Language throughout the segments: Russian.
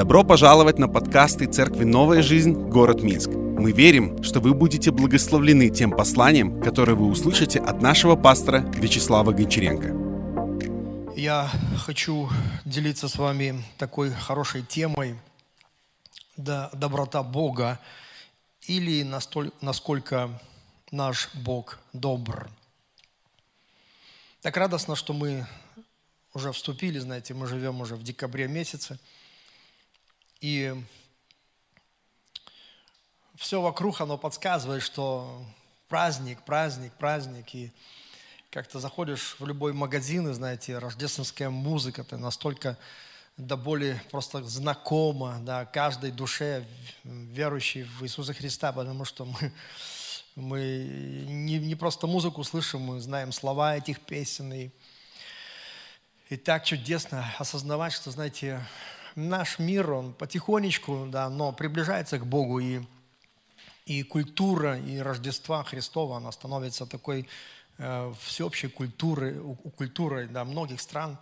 Добро пожаловать на подкасты Церкви «Новая жизнь. Город Минск». Мы верим, что вы будете благословлены тем посланием, которое вы услышите от нашего пастора Вячеслава Гончаренко. Я хочу делиться с вами такой хорошей темой да, «Доброта Бога» или настоль, «Насколько наш Бог добр». Так радостно, что мы уже вступили, знаете, мы живем уже в декабре месяце – и все вокруг, оно подсказывает, что праздник, праздник, праздник. И как-то заходишь в любой магазин, и, знаете, рождественская музыка, это настолько до боли просто знакома, да, каждой душе верующей в Иисуса Христа, потому что мы, мы не, не просто музыку слышим, мы знаем слова этих песен. И, и так чудесно осознавать, что, знаете, наш мир, он потихонечку, да, но приближается к Богу, и, и культура, и Рождества Христова, она становится такой э, всеобщей культурой, у, культурой да, многих стран.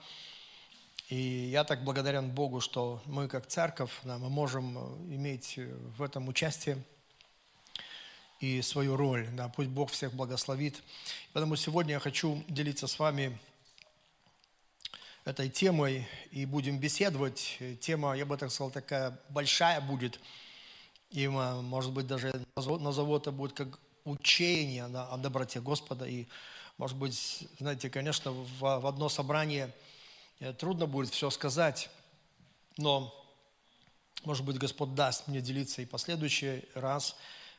И я так благодарен Богу, что мы как церковь, да, мы можем э, иметь в этом участие и свою роль. Да, пусть Бог всех благословит. Поэтому сегодня я хочу делиться с вами этой темой и будем беседовать. Тема, я бы так сказал, такая большая будет. И, может быть, даже назову это будет как учение о доброте Господа. И, может быть, знаете, конечно, в, одно собрание э, трудно будет все сказать, но, может быть, Господь даст мне делиться и последующий раз,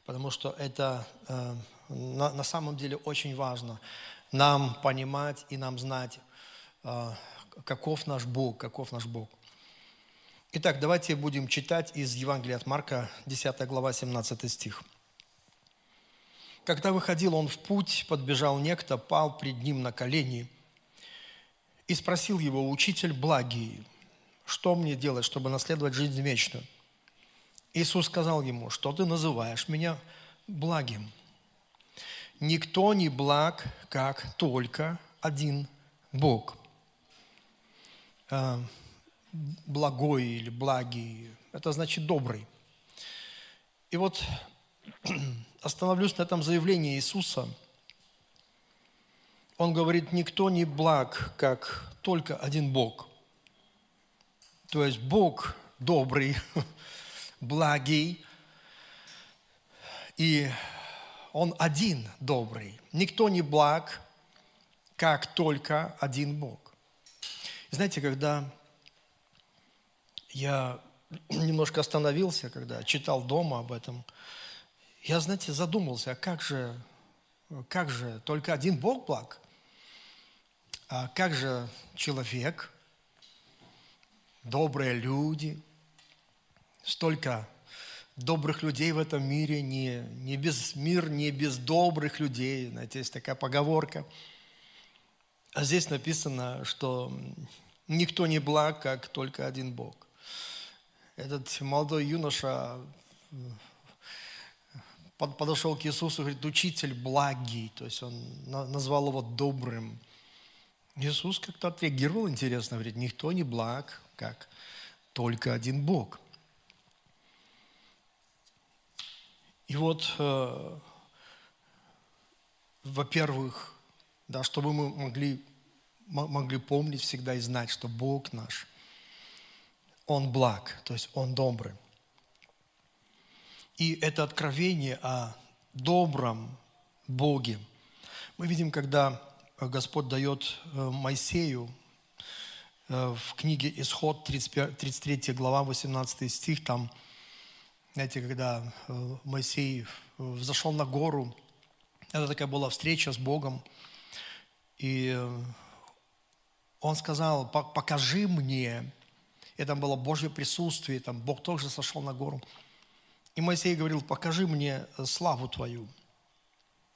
потому что это э, на, на самом деле очень важно нам понимать и нам знать, э, каков наш Бог, каков наш Бог. Итак, давайте будем читать из Евангелия от Марка, 10 глава, 17 стих. Когда выходил он в путь, подбежал некто, пал пред ним на колени и спросил его, учитель благий, что мне делать, чтобы наследовать жизнь вечную? Иисус сказал ему, что ты называешь меня благим? Никто не благ, как только один Бог. Э, благой или благий, это значит добрый. И вот остановлюсь на этом заявлении Иисуса. Он говорит, никто не благ, как только один Бог. То есть Бог добрый, благий, и Он один добрый. Никто не благ, как только один Бог. Знаете, когда я немножко остановился, когда читал дома об этом, я, знаете, задумался, а как же, как же только один Бог благ? А как же человек, добрые люди, столько добрых людей в этом мире, не, не без, мир не без добрых людей. Знаете, есть такая поговорка – а здесь написано, что никто не благ, как только один Бог. Этот молодой юноша подошел к Иисусу и говорит, учитель благий, то есть он назвал его добрым. Иисус как-то отреагировал интересно, говорит, никто не благ, как только один Бог. И вот, э, во-первых, да, чтобы мы могли, могли помнить всегда и знать, что Бог наш, Он благ, то есть Он добрый. И это откровение о добром Боге. Мы видим, когда Господь дает э, Моисею э, в книге Исход, 35, 33 глава, 18 стих, там, знаете, когда э, Моисей взошел на гору, это такая была встреча с Богом, и он сказал, покажи мне. И там было Божье присутствие, там Бог тоже сошел на гору. И Моисей говорил, покажи мне э, славу твою.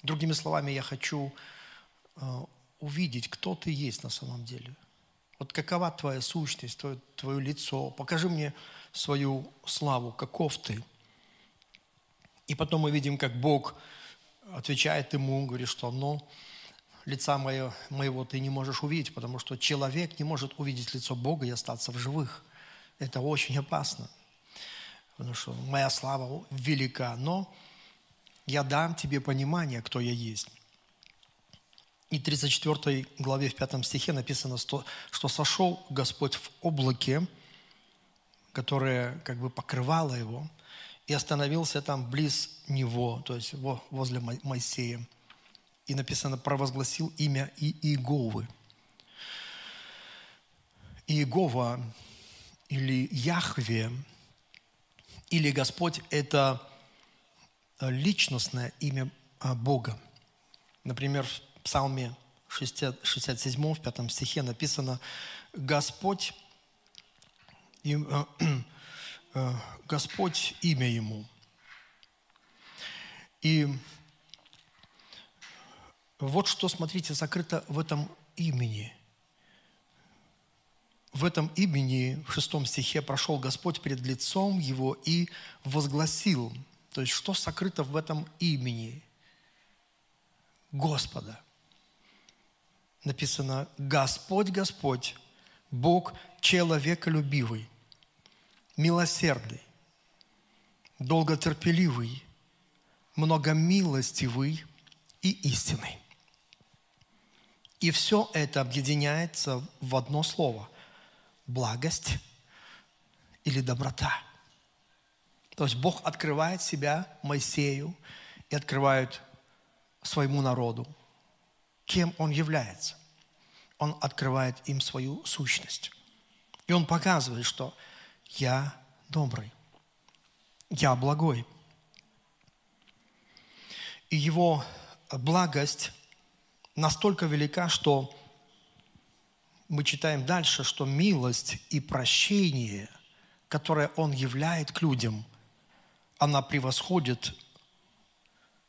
Другими словами, я хочу э, увидеть, кто ты есть на самом деле. Вот какова твоя сущность, твое, твое лицо. Покажи мне свою славу, каков ты. И потом мы видим, как Бог отвечает ему, говорит, что ну, лица моего, моего ты не можешь увидеть, потому что человек не может увидеть лицо Бога и остаться в живых. Это очень опасно. Потому что моя слава велика, но я дам тебе понимание, кто я есть. И 34 главе в 5 стихе написано, что сошел Господь в облаке, которое как бы покрывало его, и остановился там близ него, то есть возле Моисея. И написано, провозгласил имя Иеговы. Иегова или Яхве, или Господь – это личностное имя а, Бога. Например, в Псалме 60, 67, в 5 стихе написано «Господь, и, э, э, Господь имя Ему». И вот что, смотрите, закрыто в этом имени. В этом имени, в шестом стихе, прошел Господь перед лицом Его и возгласил. То есть, что сокрыто в этом имени Господа? Написано, Господь, Господь, Бог человеколюбивый, милосердный, долготерпеливый, многомилостивый и истинный. И все это объединяется в одно слово – благость или доброта. То есть Бог открывает себя Моисею и открывает своему народу, кем Он является. Он открывает им свою сущность. И Он показывает, что я добрый, я благой. И Его благость – настолько велика, что мы читаем дальше, что милость и прощение, которое Он являет к людям, она превосходит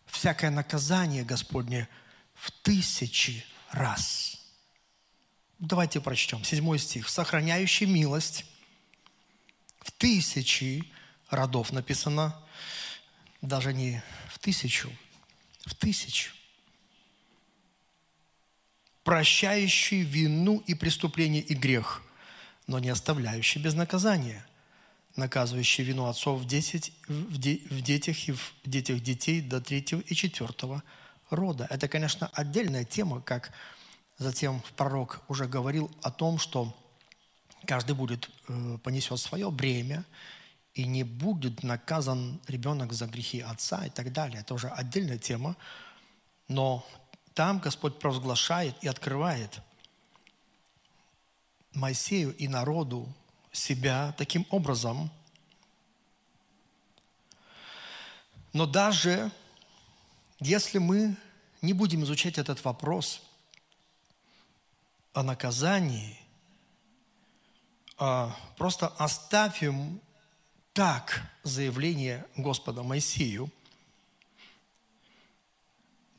всякое наказание Господне в тысячи раз. Давайте прочтем. Седьмой стих. «Сохраняющий милость в тысячи родов» написано, даже не в тысячу, в тысячу прощающий вину и преступление и грех, но не оставляющий без наказания, наказывающий вину отцов в, десять, в, де, в детях и в детях детей до третьего и четвертого рода. Это, конечно, отдельная тема, как затем пророк уже говорил о том, что каждый будет, э, понесет свое бремя, и не будет наказан ребенок за грехи отца и так далее. Это уже отдельная тема. Но там Господь провозглашает и открывает Моисею и народу себя таким образом. Но даже если мы не будем изучать этот вопрос о наказании, а просто оставим так заявление Господа Моисею –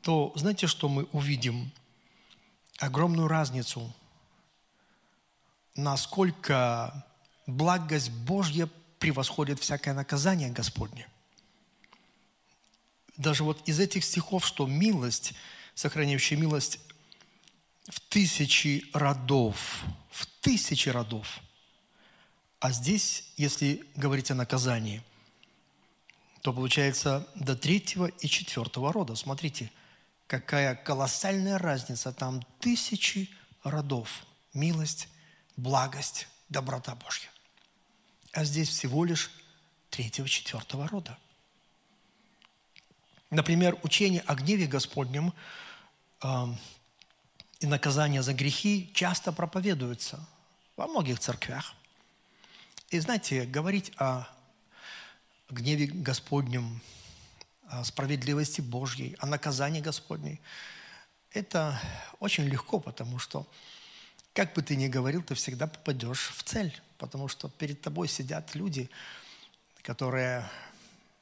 то знаете, что мы увидим? Огромную разницу, насколько благость Божья превосходит всякое наказание Господне. Даже вот из этих стихов, что милость, сохраняющая милость в тысячи родов, в тысячи родов. А здесь, если говорить о наказании, то получается до третьего и четвертого рода. Смотрите – какая колоссальная разница. Там тысячи родов. Милость, благость, доброта Божья. А здесь всего лишь третьего, четвертого рода. Например, учение о гневе Господнем э, и наказание за грехи часто проповедуется во многих церквях. И знаете, говорить о гневе Господнем, о справедливости Божьей, о наказании Господней. Это очень легко, потому что, как бы ты ни говорил, ты всегда попадешь в цель, потому что перед тобой сидят люди, которые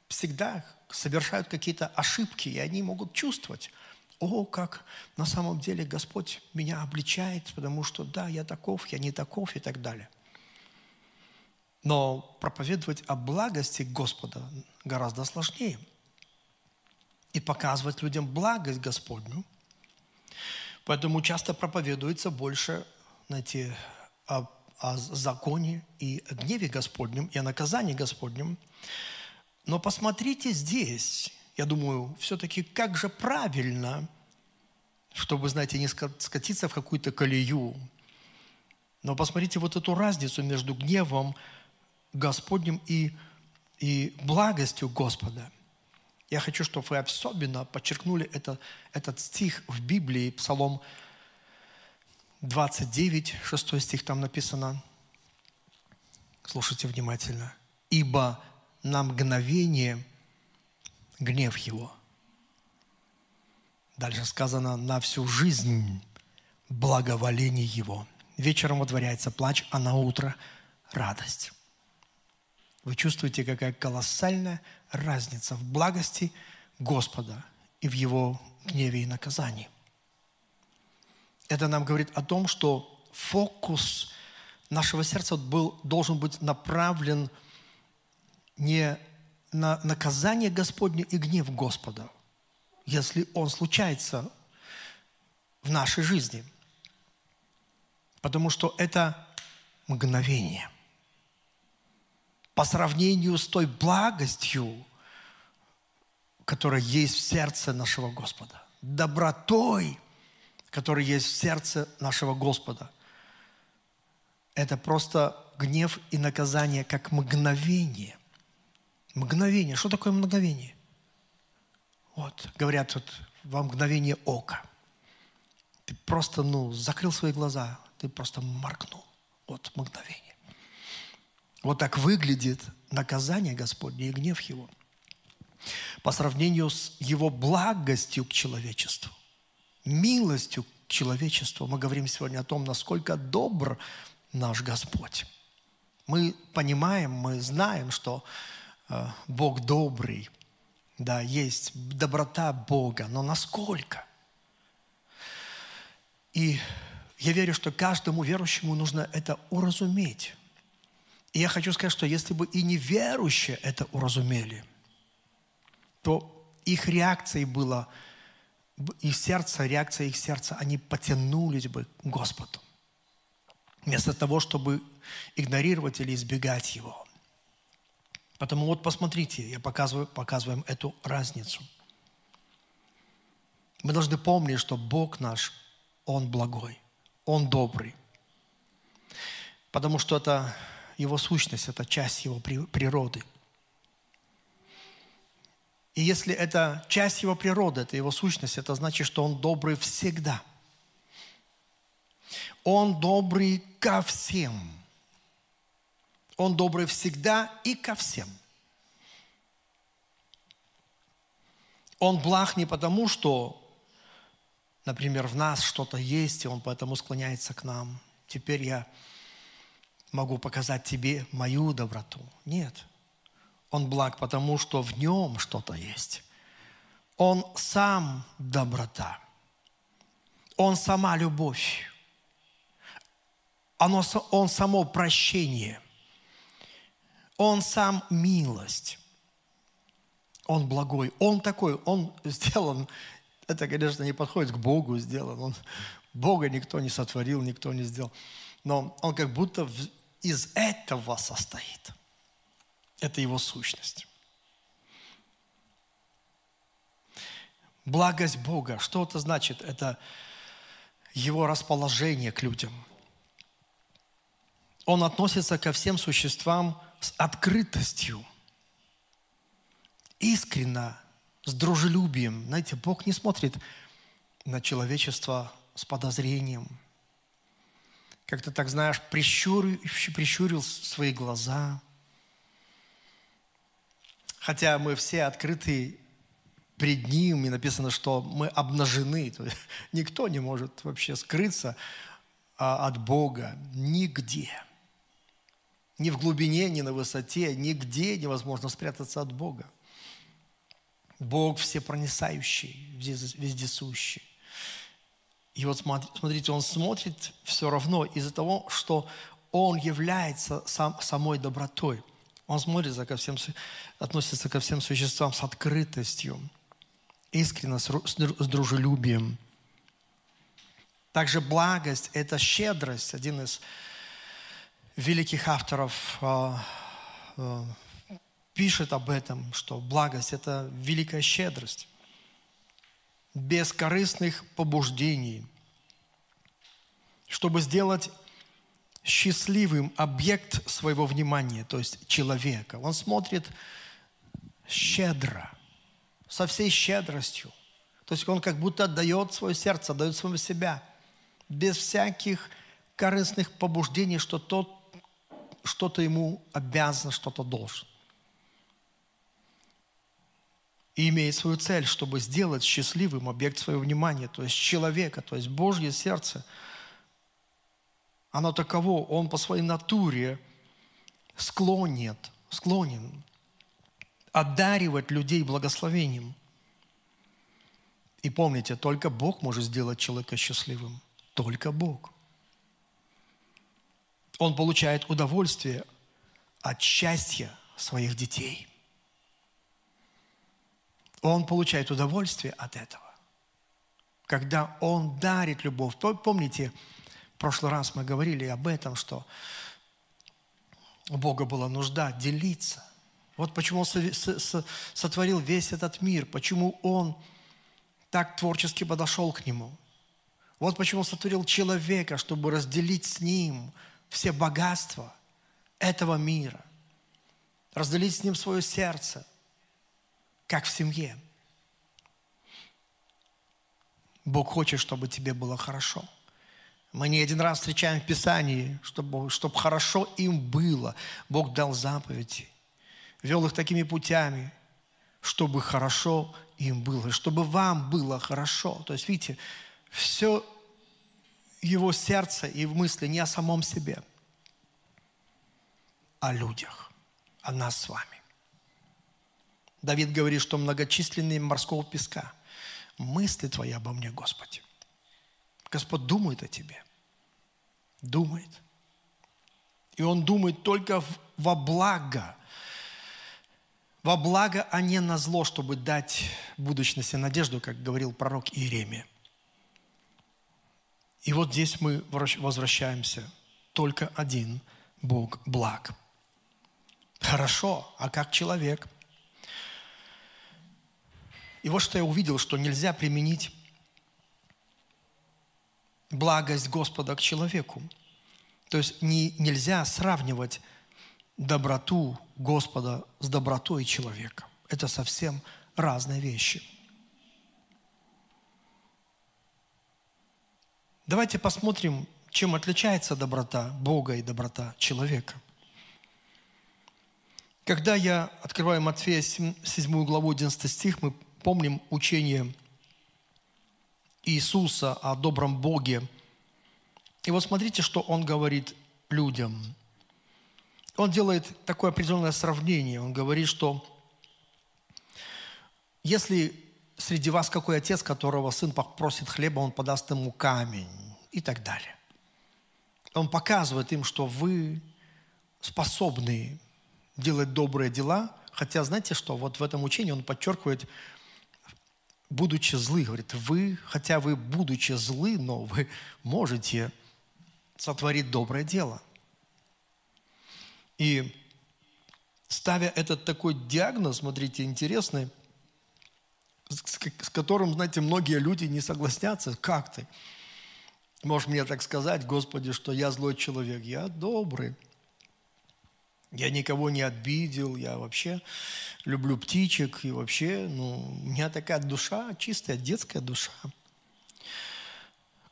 всегда совершают какие-то ошибки, и они могут чувствовать, о, как на самом деле Господь меня обличает, потому что да, я таков, я не таков и так далее. Но проповедовать о благости Господа гораздо сложнее – и показывать людям благость Господню. Поэтому часто проповедуется больше, знаете, о о законе и гневе Господнем, и о наказании Господнем. Но посмотрите здесь, я думаю, все-таки как же правильно, чтобы, знаете, не скатиться в какую-то колею. Но посмотрите вот эту разницу между гневом Господним и, и благостью Господа. Я хочу, чтобы вы особенно подчеркнули это, этот стих в Библии, Псалом 29, 6 стих там написано. Слушайте внимательно. «Ибо на мгновение гнев его». Дальше сказано «на всю жизнь благоволение его». Вечером водворяется плач, а на утро радость. Вы чувствуете, какая колоссальная разница в благости Господа и в Его гневе и наказании. Это нам говорит о том, что фокус нашего сердца был, должен быть направлен не на наказание Господне и гнев Господа, если он случается в нашей жизни. Потому что это мгновение. По сравнению с той благостью, которая есть в сердце нашего Господа, добротой, которая есть в сердце нашего Господа. Это просто гнев и наказание как мгновение. Мгновение. Что такое мгновение? Вот, говорят, вот, во мгновение ока. Ты просто, ну, закрыл свои глаза, ты просто моркнул. Вот мгновение. Вот так выглядит наказание Господне и гнев Его по сравнению с Его благостью к человечеству милостью к человечеству. Мы говорим сегодня о том, насколько добр наш Господь. Мы понимаем, мы знаем, что э, Бог добрый, да, есть доброта Бога, но насколько? И я верю, что каждому верующему нужно это уразуметь. И я хочу сказать, что если бы и неверующие это уразумели, то их реакцией было – их сердце, реакция их сердца, они потянулись бы к Господу. Вместо того, чтобы игнорировать или избегать Его. Потому вот посмотрите, я показываю, показываем эту разницу. Мы должны помнить, что Бог наш, Он благой, Он добрый. Потому что это Его сущность, это часть Его природы – и если это часть его природы, это его сущность, это значит, что он добрый всегда. Он добрый ко всем. Он добрый всегда и ко всем. Он благ не потому, что, например, в нас что-то есть, и он поэтому склоняется к нам. Теперь я могу показать тебе мою доброту. Нет – он благ, потому что в нем что-то есть. Он сам доброта. Он сама любовь. Оно, он само прощение. Он сам милость. Он благой. Он такой, он сделан, это, конечно, не подходит к Богу сделан. Он, Бога никто не сотворил, никто не сделал. Но он как будто из этого состоит – это его сущность. Благость Бога, что это значит? Это его расположение к людям. Он относится ко всем существам с открытостью, искренно, с дружелюбием. Знаете, Бог не смотрит на человечество с подозрением. Как-то так, знаешь, прищурил, прищурил свои глаза – хотя мы все открыты пред Ним, и написано, что мы обнажены. То есть никто не может вообще скрыться а, от Бога нигде. Ни в глубине, ни на высоте, нигде невозможно спрятаться от Бога. Бог всепроницающий, вездесущий. И вот смотрите, Он смотрит все равно из-за того, что Он является сам, самой добротой – он смотрится ко всем, относится ко всем существам с открытостью, искренне, с, с дружелюбием. Также благость – это щедрость. Один из великих авторов э, э, пишет об этом, что благость – это великая щедрость, без корыстных побуждений, чтобы сделать счастливым объект своего внимания, то есть человека. Он смотрит щедро, со всей щедростью. То есть он как будто отдает свое сердце, отдает своего себя, без всяких корыстных побуждений, что тот что-то ему обязан, что-то должен и имеет свою цель, чтобы сделать счастливым объект своего внимания, то есть человека, то есть Божье сердце. Оно таково, он по своей натуре склонен, склонен одаривать людей благословением. И помните, только Бог может сделать человека счастливым. Только Бог. Он получает удовольствие от счастья своих детей – он получает удовольствие от этого. Когда он дарит любовь. Помните, в прошлый раз мы говорили об этом, что у Бога была нужда делиться. Вот почему Он сотворил весь этот мир, почему Он так творчески подошел к нему. Вот почему Он сотворил человека, чтобы разделить с ним все богатства этого мира, разделить с ним свое сердце – как в семье. Бог хочет, чтобы тебе было хорошо. Мы не один раз встречаем в Писании, чтобы, чтобы хорошо им было. Бог дал заповеди, вел их такими путями, чтобы хорошо им было, чтобы вам было хорошо. То есть, видите, все его сердце и мысли не о самом себе, а о людях, о нас с вами. Давид говорит, что многочисленные морского песка. Мысли твои обо мне, Господи. Господь думает о тебе. Думает. И Он думает только во благо. Во благо, а не на зло, чтобы дать будущность и надежду, как говорил пророк Иеремия. И вот здесь мы возвращаемся. Только один Бог благ. Хорошо, а как человек – и вот что я увидел, что нельзя применить благость Господа к человеку. То есть не, нельзя сравнивать доброту Господа с добротой человека. Это совсем разные вещи. Давайте посмотрим, чем отличается доброта Бога и доброта человека. Когда я открываю Матфея 7 главу 11 стих, мы помним учение Иисуса о добром Боге. И вот смотрите, что Он говорит людям. Он делает такое определенное сравнение. Он говорит, что если среди вас какой отец, которого сын попросит хлеба, он подаст ему камень и так далее. Он показывает им, что вы способны делать добрые дела, хотя знаете что, вот в этом учении он подчеркивает, будучи злы, говорит, вы, хотя вы будучи злы, но вы можете сотворить доброе дело. И ставя этот такой диагноз, смотрите, интересный, с, которым, знаете, многие люди не согласятся, как ты? Можешь мне так сказать, Господи, что я злой человек. Я добрый. Я никого не обидел, я вообще люблю птичек, и вообще, ну, у меня такая душа, чистая детская душа.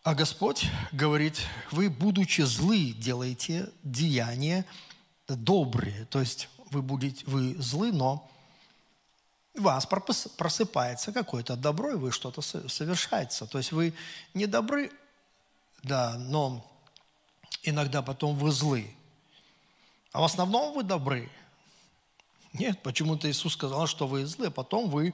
А Господь говорит, вы, будучи злы, делаете деяния добрые. То есть вы, будете, вы злы, но вас просыпается какое-то добро, и вы что-то совершаете. То есть вы не добры, да, но иногда потом вы злы. А в основном вы добры. Нет, почему-то Иисус сказал, что вы злы, а потом вы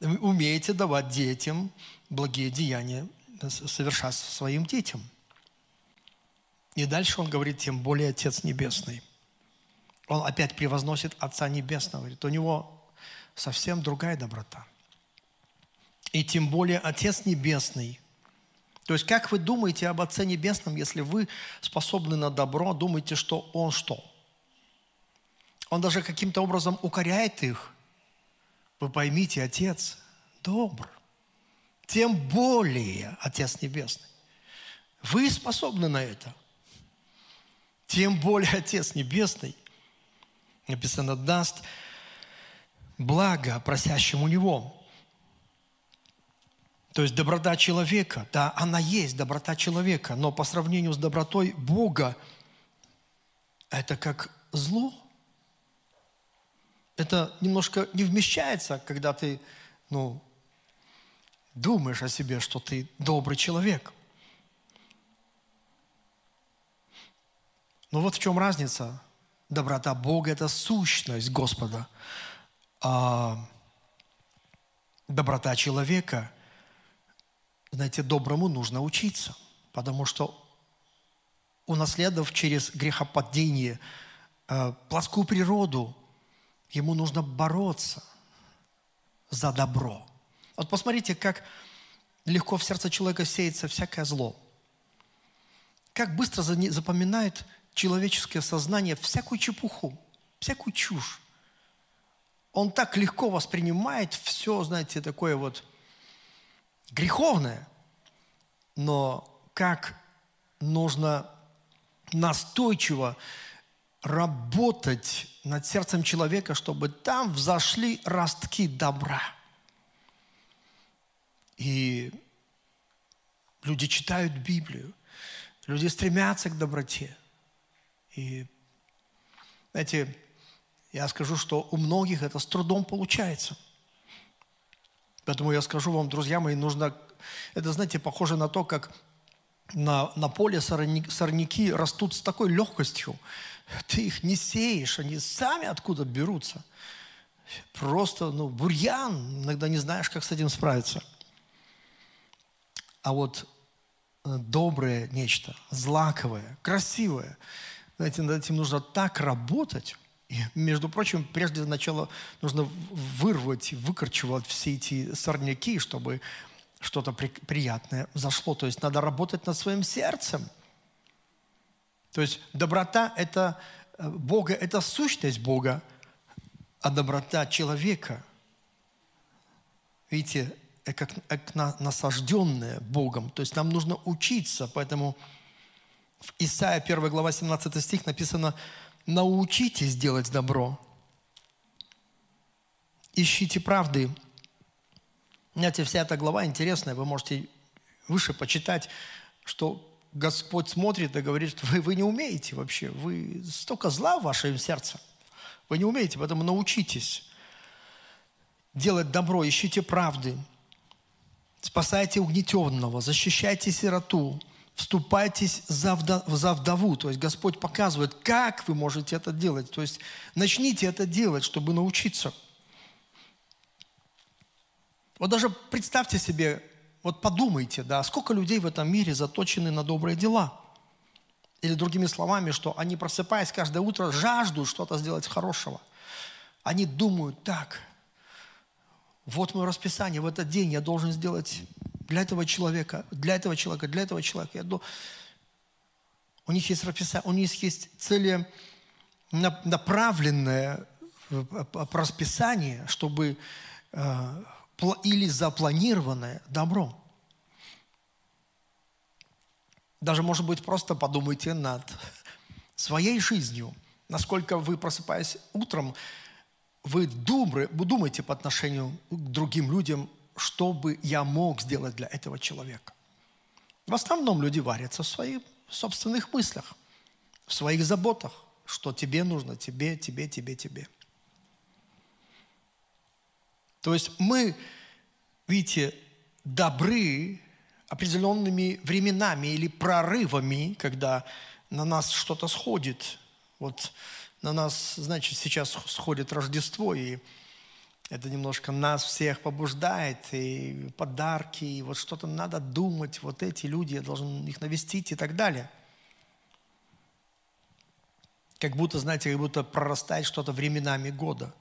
умеете давать детям благие деяния, совершать своим детям. И дальше он говорит, тем более Отец Небесный. Он опять превозносит Отца Небесного. Говорит, у него совсем другая доброта. И тем более Отец Небесный, То есть, как вы думаете об Отце Небесном, если вы способны на добро, думаете, что Он что? Он даже каким-то образом укоряет их. Вы поймите, Отец добр. Тем более Отец Небесный. Вы способны на это. Тем более Отец Небесный, написано, даст благо просящему Него. То есть доброта человека, да, она есть доброта человека, но по сравнению с добротой Бога, это как зло. Это немножко не вмещается, когда ты, ну, думаешь о себе, что ты добрый человек. Но вот в чем разница. Доброта Бога – это сущность Господа. А доброта человека, знаете, доброму нужно учиться, потому что унаследовав через грехопадение э, плоскую природу, ему нужно бороться за добро. Вот посмотрите, как легко в сердце человека сеется всякое зло. Как быстро запоминает человеческое сознание всякую чепуху, всякую чушь. Он так легко воспринимает все, знаете, такое вот греховное. Но как нужно настойчиво работать над сердцем человека, чтобы там взошли ростки добра. И люди читают Библию, люди стремятся к доброте – и, знаете, я скажу, что у многих это с трудом получается. Поэтому я скажу вам, друзья мои, нужно... Это, знаете, похоже на то, как на, на поле сорняки, растут с такой легкостью. Ты их не сеешь, они сами откуда берутся. Просто, ну, бурьян, иногда не знаешь, как с этим справиться. А вот э, доброе нечто, злаковое, красивое – знаете, над этим нужно так работать. И, между прочим, прежде начала нужно вырвать, выкорчевать все эти сорняки, чтобы что-то при, приятное зашло. То есть надо работать над своим сердцем. То есть доброта – это э, Бога, это сущность Бога, а доброта человека, видите, как, как насажденная Богом. То есть нам нужно учиться, поэтому в Исаия 1 глава 17 стих написано «Научитесь делать добро, ищите правды». Знаете, вся эта глава интересная, вы можете выше почитать, что Господь смотрит и говорит, что вы, вы не умеете вообще, вы столько зла в вашем сердце, вы не умеете, поэтому научитесь делать добро, ищите правды, спасайте угнетенного, защищайте сироту, вступайтесь за, вдов, за вдову. То есть Господь показывает, как вы можете это делать. То есть начните это делать, чтобы научиться. Вот даже представьте себе, вот подумайте, да, сколько людей в этом мире заточены на добрые дела. Или другими словами, что они, просыпаясь каждое утро, жаждут что-то сделать хорошего. Они думают, так, вот мое расписание, в этот день я должен сделать для этого человека, для этого человека, для этого человека. Я думаю, у них есть расписание, у них есть цели направленное по расписанию, чтобы э, или запланированное добро. Даже, может быть, просто подумайте над своей жизнью. Насколько вы, просыпаясь утром, вы думаете по отношению к другим людям что бы я мог сделать для этого человека. В основном люди варятся в своих собственных мыслях, в своих заботах, что тебе нужно, тебе, тебе, тебе, тебе. То есть мы, видите, добры определенными временами или прорывами, когда на нас что-то сходит. Вот на нас, значит, сейчас сходит Рождество, и это немножко нас всех побуждает, и подарки, и вот что-то надо думать, вот эти люди, я должен их навестить и так далее. Как будто, знаете, как будто прорастает что-то временами года.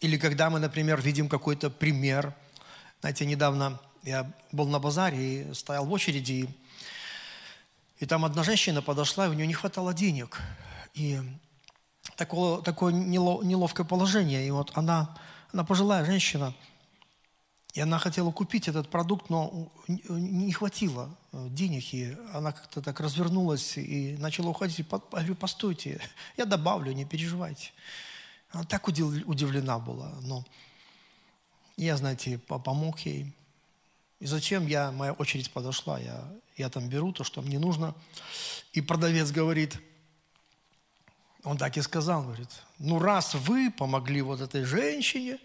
Или когда мы, например, видим какой-то пример. Знаете, недавно Я был на базаре и стоял в очереди, и там одна женщина подошла, и у нее не хватало денег. И такое, такое неловкое положение. И вот она, она пожилая женщина, и она хотела купить этот продукт, но не хватило э, денег, и она как-то так развернулась и начала уходить. Я говорю, постойте, я добавлю, не переживайте. Она так удивлена была. Но я, знаете, помог ей. И зачем я, моя очередь подошла, я, я там беру то, что мне нужно. И продавец говорит, он так и сказал, говорит, ну раз вы помогли вот этой женщине,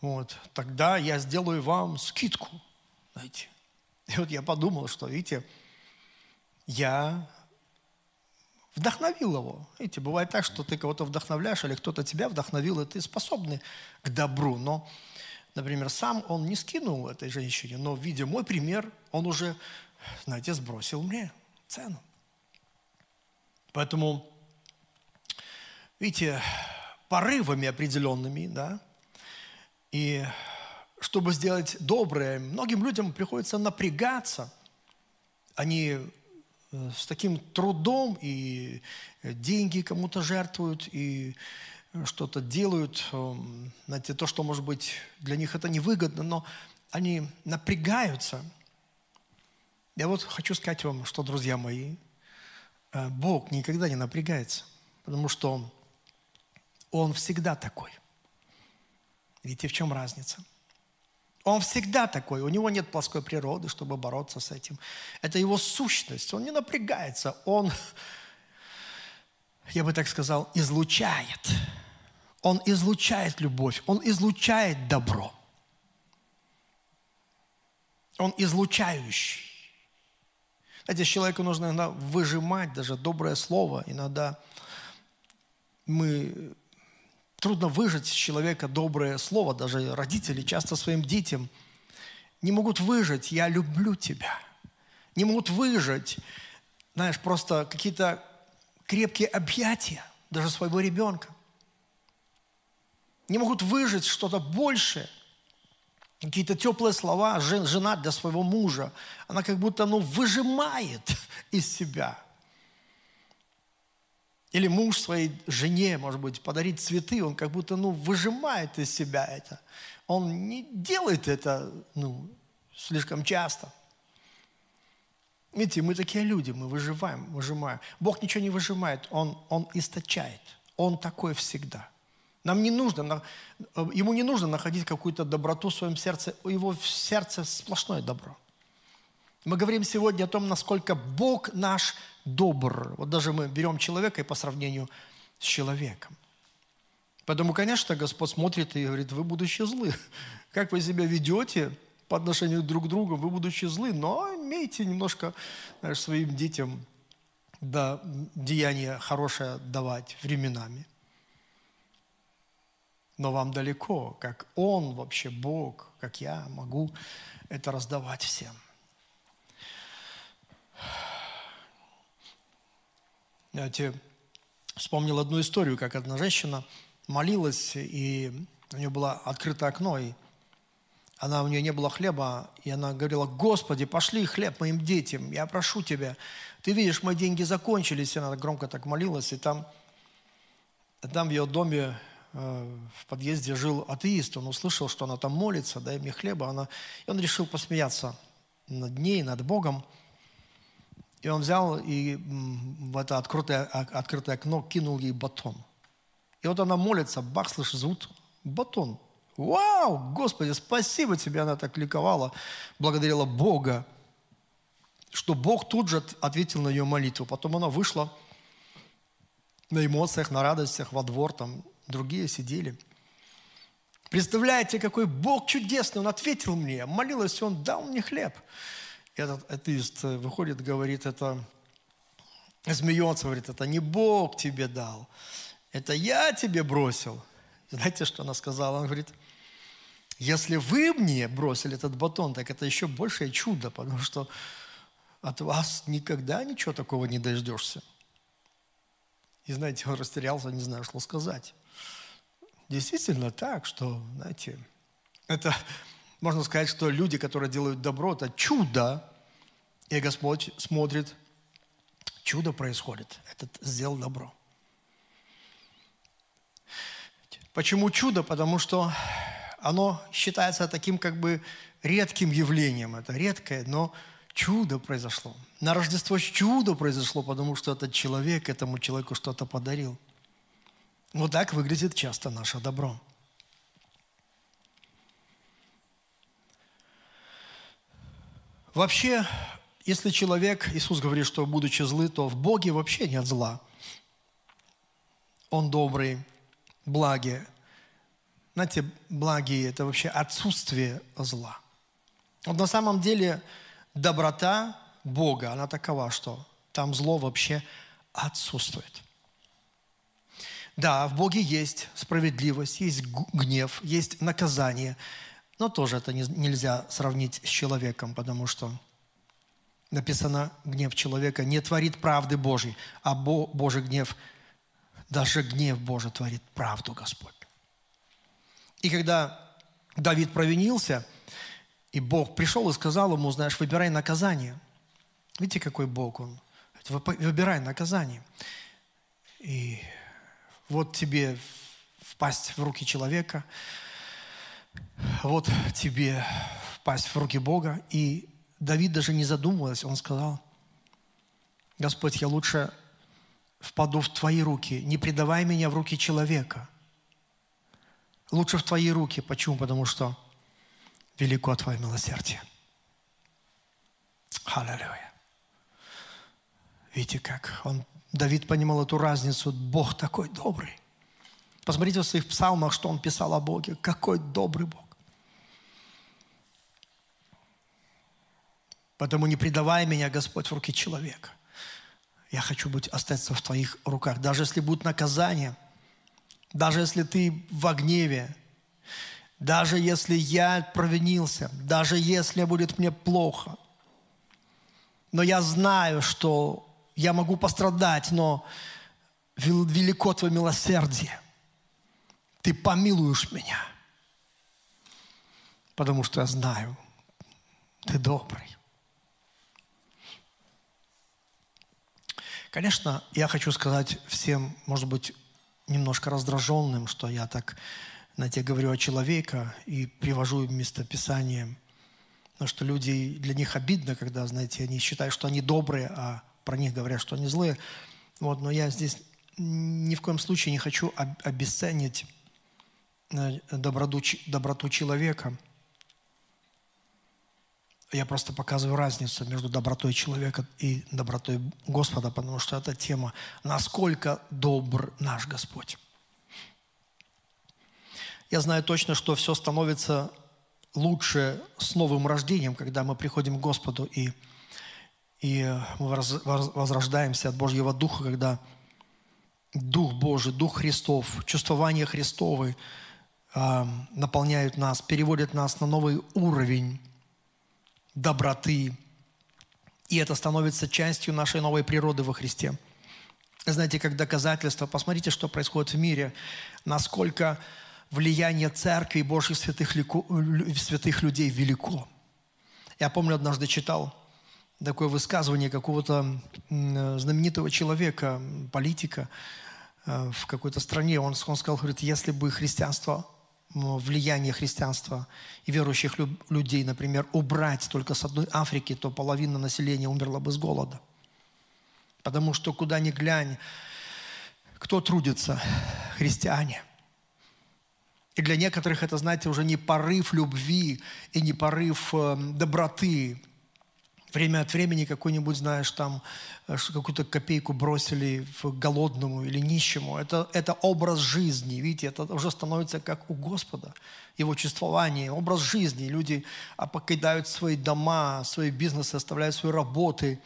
вот, тогда я сделаю вам скидку, знаете. И вот я подумал, что, видите, я вдохновил его. Видите, бывает так, что ты кого-то вдохновляешь, или кто-то тебя вдохновил, и ты способный к добру. Но, например, сам он не скинул этой женщине, но, видя мой пример, он уже, знаете, сбросил мне цену. Поэтому, видите, порывами определенными, да, и чтобы сделать доброе, многим людям приходится напрягаться. Они Э, с таким трудом и деньги кому-то жертвуют, и что-то делают, знаете, то, что, может быть, для них это невыгодно, но они напрягаются. Я вот хочу сказать вам, что, друзья мои, э, Бог никогда не напрягается, потому что Он всегда такой. Видите, в чем разница – он всегда такой, у него нет плоской природы, чтобы бороться с этим. Это его сущность, он не напрягается, он, я бы так сказал, излучает. Он излучает любовь, он излучает добро. Он излучающий. Знаете, человеку нужно иногда выжимать даже доброе слово. Иногда мы Трудно выжать из человека доброе слово, даже родители часто своим детям не могут выжать «я люблю тебя». Не могут выжать, знаешь, просто какие-то крепкие объятия даже своего ребенка. Не могут выжить что-то большее, какие-то теплые слова жена для своего мужа. Она как будто ну, выжимает из себя – или муж своей жене, может быть, подарить цветы, он как будто, ну, выжимает из себя это. Он не делает это, ну, слишком часто. Видите, мы такие люди, мы выживаем, выжимаем. Бог ничего не выжимает, Он, он источает. Он такой всегда. Нам не нужно, ему не нужно находить какую-то доброту в своем сердце. У его в сердце сплошное добро. Мы говорим сегодня о том, насколько Бог наш добр. Вот даже мы берем человека и по сравнению с человеком. Поэтому, конечно, Господь смотрит и говорит, вы будучи злы. Как вы себя ведете по отношению друг к другу, вы будучи злы, но имейте немножко знаешь, своим детям да, деяние хорошее давать временами. Но вам далеко, как Он вообще, Бог, как я могу это раздавать всем. Я тебе вспомнил одну историю, как одна женщина молилась, и у нее было открытое окно, и она, у нее не было хлеба, и она говорила, Господи, пошли хлеб моим детям, я прошу Тебя. Ты видишь, мои деньги закончились, и она громко так молилась, и там, там в ее доме э, в подъезде жил атеист, он услышал, что она там молится, дай мне хлеба, она, и он решил посмеяться над ней, над Богом, и он взял и в это открытое, открытое окно кинул ей батон. И вот она молится, бах, слышит, зовут батон. Вау, Господи, спасибо тебе, она так ликовала, благодарила Бога, что Бог тут же ответил на ее молитву. Потом она вышла на эмоциях, на радостях во двор, там другие сидели. Представляете, какой Бог чудесный, Он ответил мне, молилась, Он дал мне хлеб этот атеист выходит, говорит, это смеется, говорит, это не Бог тебе дал, это я тебе бросил. Знаете, что она сказала? Она говорит, если вы мне бросили этот батон, так это еще большее чудо, потому что от вас никогда ничего такого не дождешься. И знаете, он растерялся, не знаю, что сказать. Действительно так, что, знаете, это Можно сказать, что люди, которые делают добро, это чудо. И Господь смотрит, чудо происходит. Этот сделал добро. Почему чудо? Потому что оно считается таким как бы редким явлением. Это редкое, но чудо произошло. На Рождество чудо произошло, потому что этот человек этому человеку что-то подарил. Вот так выглядит часто наше добро. Вообще, если человек, Иисус говорит, что будучи злы, то в Боге вообще нет зла. Он добрый, благий. Знаете, благие – это вообще отсутствие зла. Вот на самом деле доброта Бога, она такова, что там зло вообще отсутствует. Да, в Боге есть справедливость, есть гнев, есть наказание, но тоже это нельзя сравнить с человеком, потому что написано, гнев человека не творит правды Божьей, а Божий гнев, даже гнев Божий творит правду Господь. И когда Давид провинился, и Бог пришел и сказал ему, знаешь, выбирай наказание. Видите, какой Бог он? Выбирай наказание. И вот тебе впасть в руки человека, вот тебе впасть в руки Бога. И Давид даже не задумывался, он сказал, Господь, я лучше впаду в Твои руки, не предавай меня в руки человека – лучше в Твои руки. Почему? Потому что велико Твое милосердие. Аллилуйя. Видите, как он, Давид понимал эту разницу. Бог такой добрый. Посмотрите в своих псалмах, что он писал о Боге. Какой добрый Бог. Поэтому не предавай меня, Господь, в руки человека. Я хочу быть, остаться в Твоих руках. Даже если будет наказание – даже если ты в гневе, даже если я провинился, даже если будет мне плохо. Но я знаю, что я могу пострадать, но велико Твое милосердие. Ты помилуешь меня, потому что я знаю, Ты добрый. Конечно, я хочу сказать всем, может быть, немножко раздраженным, что я так, знаете, говорю о человека и привожу местописание. Потому что люди, для них обидно, когда, знаете, они считают, что они добрые, а про них говорят, что они злые. Вот, но я здесь ни в коем случае не хочу обесценить доброту, доброту человека – я просто показываю разницу между добротой человека и добротой Господа, потому что это тема, насколько добр наш Господь. Я знаю точно, что все становится лучше с новым рождением, когда мы приходим к Господу и, и мы возрождаемся от Божьего Духа, когда Дух Божий, Дух Христов, чувствование Христовы э, наполняют нас, переводят нас на новый уровень доброты. И это становится частью нашей новой природы во Христе. Знаете, как доказательство, посмотрите, что происходит в мире, насколько влияние церкви и Божьих святых, святых людей велико. Я помню, однажды читал такое высказывание какого-то знаменитого человека, политика э, в какой-то стране. Он, он сказал, говорит, если бы христианство влияние христианства и верующих людей, например, убрать только с одной Африки, то половина населения умерла бы с голода. Потому что куда ни глянь, кто трудится? Христиане. И для некоторых это, знаете, уже не порыв любви и не порыв э, доброты, время от времени какой-нибудь, знаешь, там э, какую-то копейку бросили в голодному или нищему. Это, это образ жизни, видите, это уже становится как у Господа, его чувствование, образ жизни. Люди покидают свои дома, свои бизнесы, оставляют свои работы.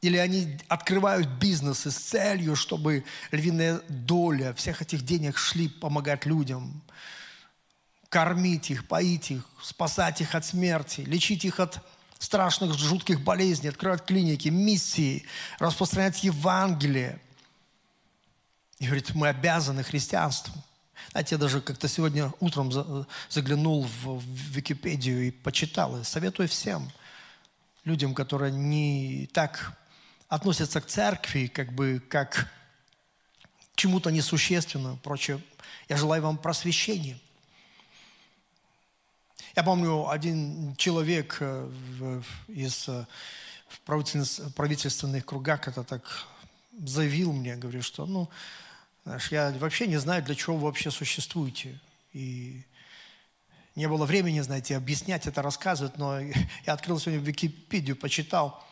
Или они открывают бизнесы с целью, чтобы львиная доля всех этих денег шли помогать людям, кормить их, поить их, спасать их от смерти, лечить их от страшных, жутких болезней, открывать клиники, миссии, распространять Евангелие. И говорит, мы обязаны христианству. Знаете, я даже как-то сегодня утром заглянул в, Википедию и почитал. И советую всем людям, которые не так относятся к церкви, как бы как к чему-то несущественному, прочее. Я желаю вам просвещения. Я помню, один человек э, из э, правительственных кругах это так заявил мне, говорит, что, ну, знаешь, я вообще не знаю, для чего вы вообще существуете. И не было времени, знаете, объяснять это, рассказывать, но я открыл сегодня Википедию, почитал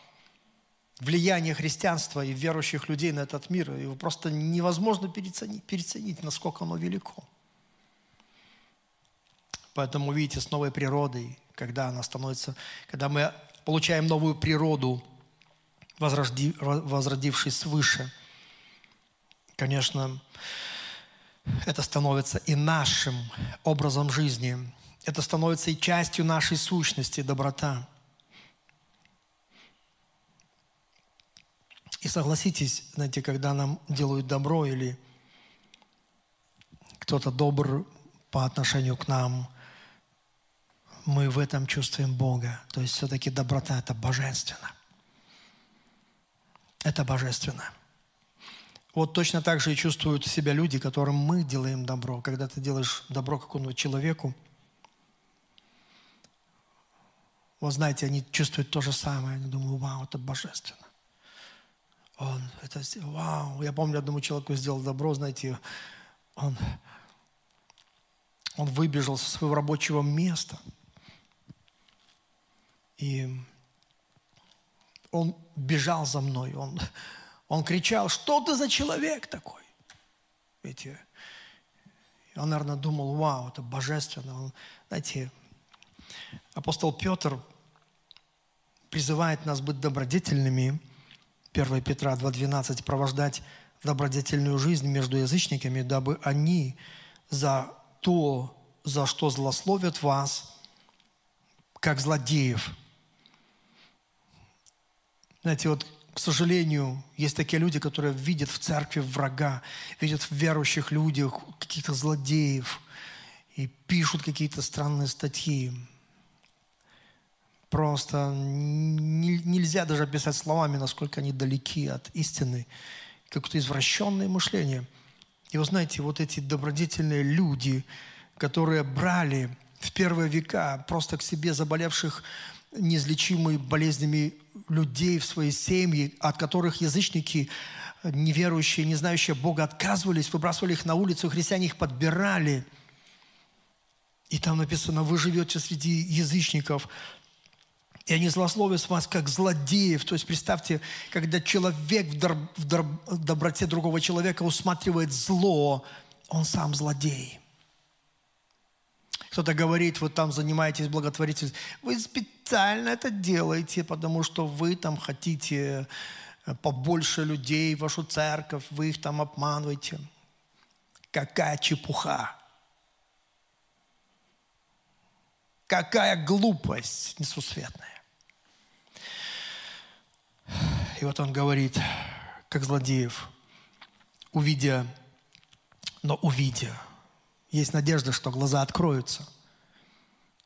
влияние христианства и верующих людей на этот мир. Его просто невозможно переценить, переценить насколько оно велико. Поэтому, видите, с новой природой, когда она становится, когда мы получаем новую природу, возрожди, возродившись свыше – конечно, это становится и нашим образом жизни. Это становится и частью нашей сущности, доброта. И согласитесь, знаете, когда нам делают добро или кто-то добр по отношению к нам, мы в этом чувствуем Бога. То есть все-таки доброта – это божественно. Это божественно. Вот точно так же и чувствуют себя люди, которым мы делаем добро. Когда ты делаешь добро какому-то человеку, вот знаете, они чувствуют то же самое. Они думают, вау, это божественно. Он, это, вау. Я помню, одному человеку сделал добро, знаете, он, он выбежал со своего рабочего места. И он бежал за мной. Он, он кричал, что ты за человек такой? Видите, он, наверное, думал, вау, это божественно. Он, знаете, апостол Петр призывает нас быть добродетельными. 1 Петра 2.12 провождать добродетельную жизнь между язычниками, дабы они за то, за что злословят вас, как злодеев. Знаете, вот к сожалению, есть такие люди, которые видят в церкви врага, видят в верующих людях каких-то злодеев и пишут какие-то странные статьи. Просто нельзя даже описать словами, насколько они далеки от истины, какое-то извращенное мышление. И вы знаете, вот эти добродетельные люди, которые брали в первые века просто к себе заболевших неизлечимыми болезнями людей в свои семьи, от которых язычники, неверующие, не знающие Бога, отказывались, выбрасывали их на улицу, христиане их подбирали. И там написано, вы живете среди язычников, и они злословят вас как злодеев. То есть представьте, когда человек в, дор- в, дор- в доброте другого человека усматривает зло, он сам злодей. Кто-то говорит, вы там занимаетесь благотворительностью. Вы специально это делаете, потому что вы там хотите э, побольше людей в вашу церковь, вы их там обманываете. Какая чепуха. Какая глупость несусветная. И вот он говорит, как злодеев, увидя, но увидя, есть надежда, что глаза откроются.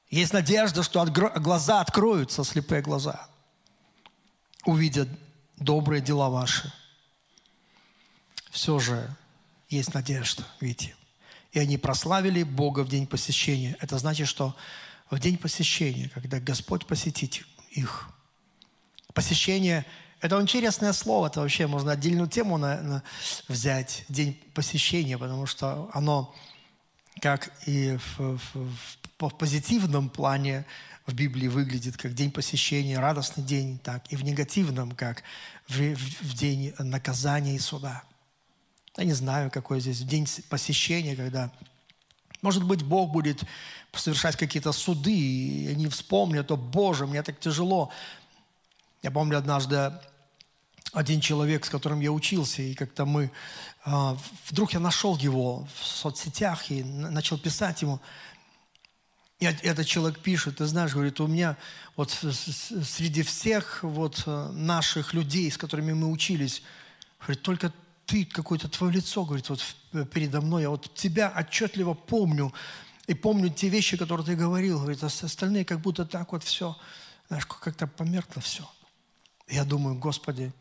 Есть надежда, что глаза откроются, слепые глаза. Увидят добрые дела ваши. Все же есть надежда, видите. И они прославили Бога в день посещения. Это значит, что в день посещения, когда Господь посетит их, посещение – это интересное слово, это вообще можно отдельную тему на, на, взять, день посещения, потому что оно как и в, в, в, позитивном плане в Библии выглядит как день посещения, радостный день, так и в негативном, как в, в, в день наказания и суда. Я не знаю, какой здесь день посещения, когда, может быть, Бог будет совершать какие-то суды, и они вспомнят, о Боже, мне так тяжело. Я помню однажды один человек, с которым я учился, и как-то мы... А, вдруг я нашел его в соцсетях и начал писать ему. И этот человек пишет, ты знаешь, говорит, у меня вот среди всех вот э, наших людей, с которыми мы учились, говорит, только ты, какое-то твое лицо, говорит, вот передо мной, я вот тебя отчетливо помню, и помню те вещи, которые ты говорил, говорит, а остальные как будто так вот все, знаешь, как-то померкло все. Я думаю, Господи,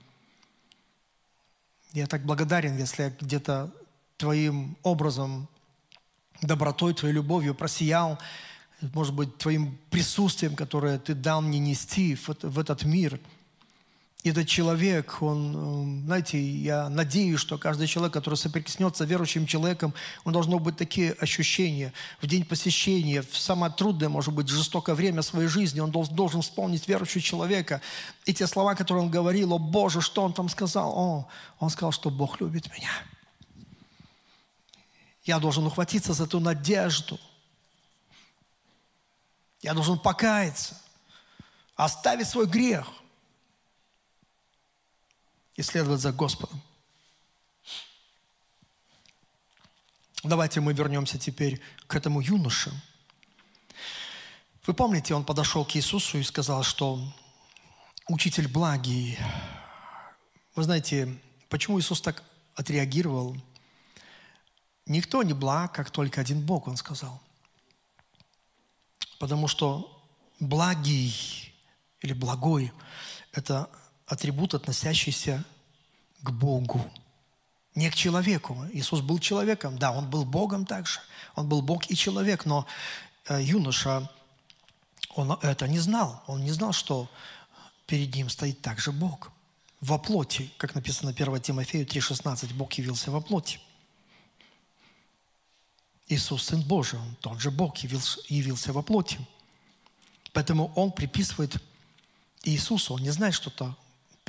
я так благодарен, если я где-то Твоим образом, добротой, Твоей любовью просиял, может быть, Твоим присутствием, которое Ты дал мне нести в, этот мир – этот человек, он, э, знаете, я надеюсь, что каждый человек, который соприкоснется с верующим человеком, он должно быть такие ощущения в день посещения, в самое трудное, может быть, жестокое время своей жизни, он должен вспомнить верующего человека. И те слова, которые он говорил, о Боже, что он там сказал? О, он сказал, что Бог любит меня. Я должен ухватиться за эту надежду. Я должен покаяться, оставить свой грех – и следовать за Господом. Давайте мы вернемся теперь к этому юноше. Вы помните, он подошел к Иисусу и сказал, что учитель благий. Вы знаете, почему Иисус так отреагировал? Никто не благ, как только один Бог, он сказал. Потому что благий или благой – это атрибут, относящийся к Богу, не к человеку. Иисус был человеком, да, Он был Богом также. Он был Бог и человек, но э, юноша, он это не знал. Он не знал, что перед ним стоит также Бог. Во плоти, как написано 1 Тимофею 3,16, Бог явился во плоти. Иисус, Сын Божий, Он тот же Бог явился, явился во плоти. Поэтому Он приписывает Иисусу, Он не знает, что-то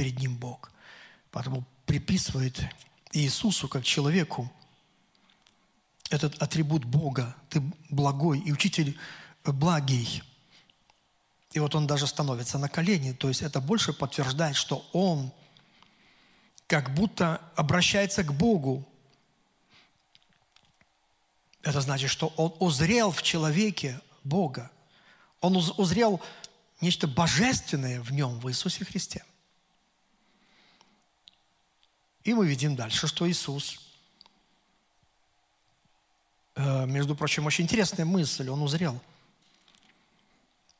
перед ним Бог. Поэтому приписывает Иисусу как человеку этот атрибут Бога. Ты благой и учитель благий. И вот он даже становится на колени. То есть это больше подтверждает, что он как будто обращается к Богу. Это значит, что он узрел в человеке Бога. Он узрел нечто божественное в нем, в Иисусе Христе. И мы видим дальше, что Иисус, э, между прочим, очень интересная мысль, он узрел.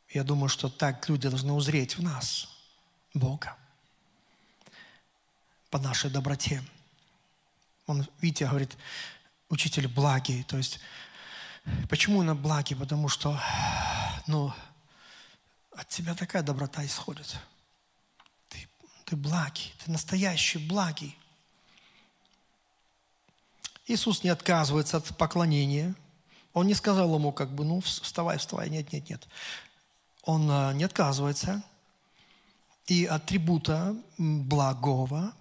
Я думаю, что так люди должны узреть в нас Бога по нашей доброте. Он, видите, говорит, учитель благий. То есть, почему он благий? Потому что, ну, от тебя такая доброта исходит. Ты, ты благий, ты настоящий благий. Иисус не отказывается от поклонения. Он не сказал ему, как бы, ну, вставай, вставай. Нет, нет, нет. Он а, не отказывается. И атрибута благого.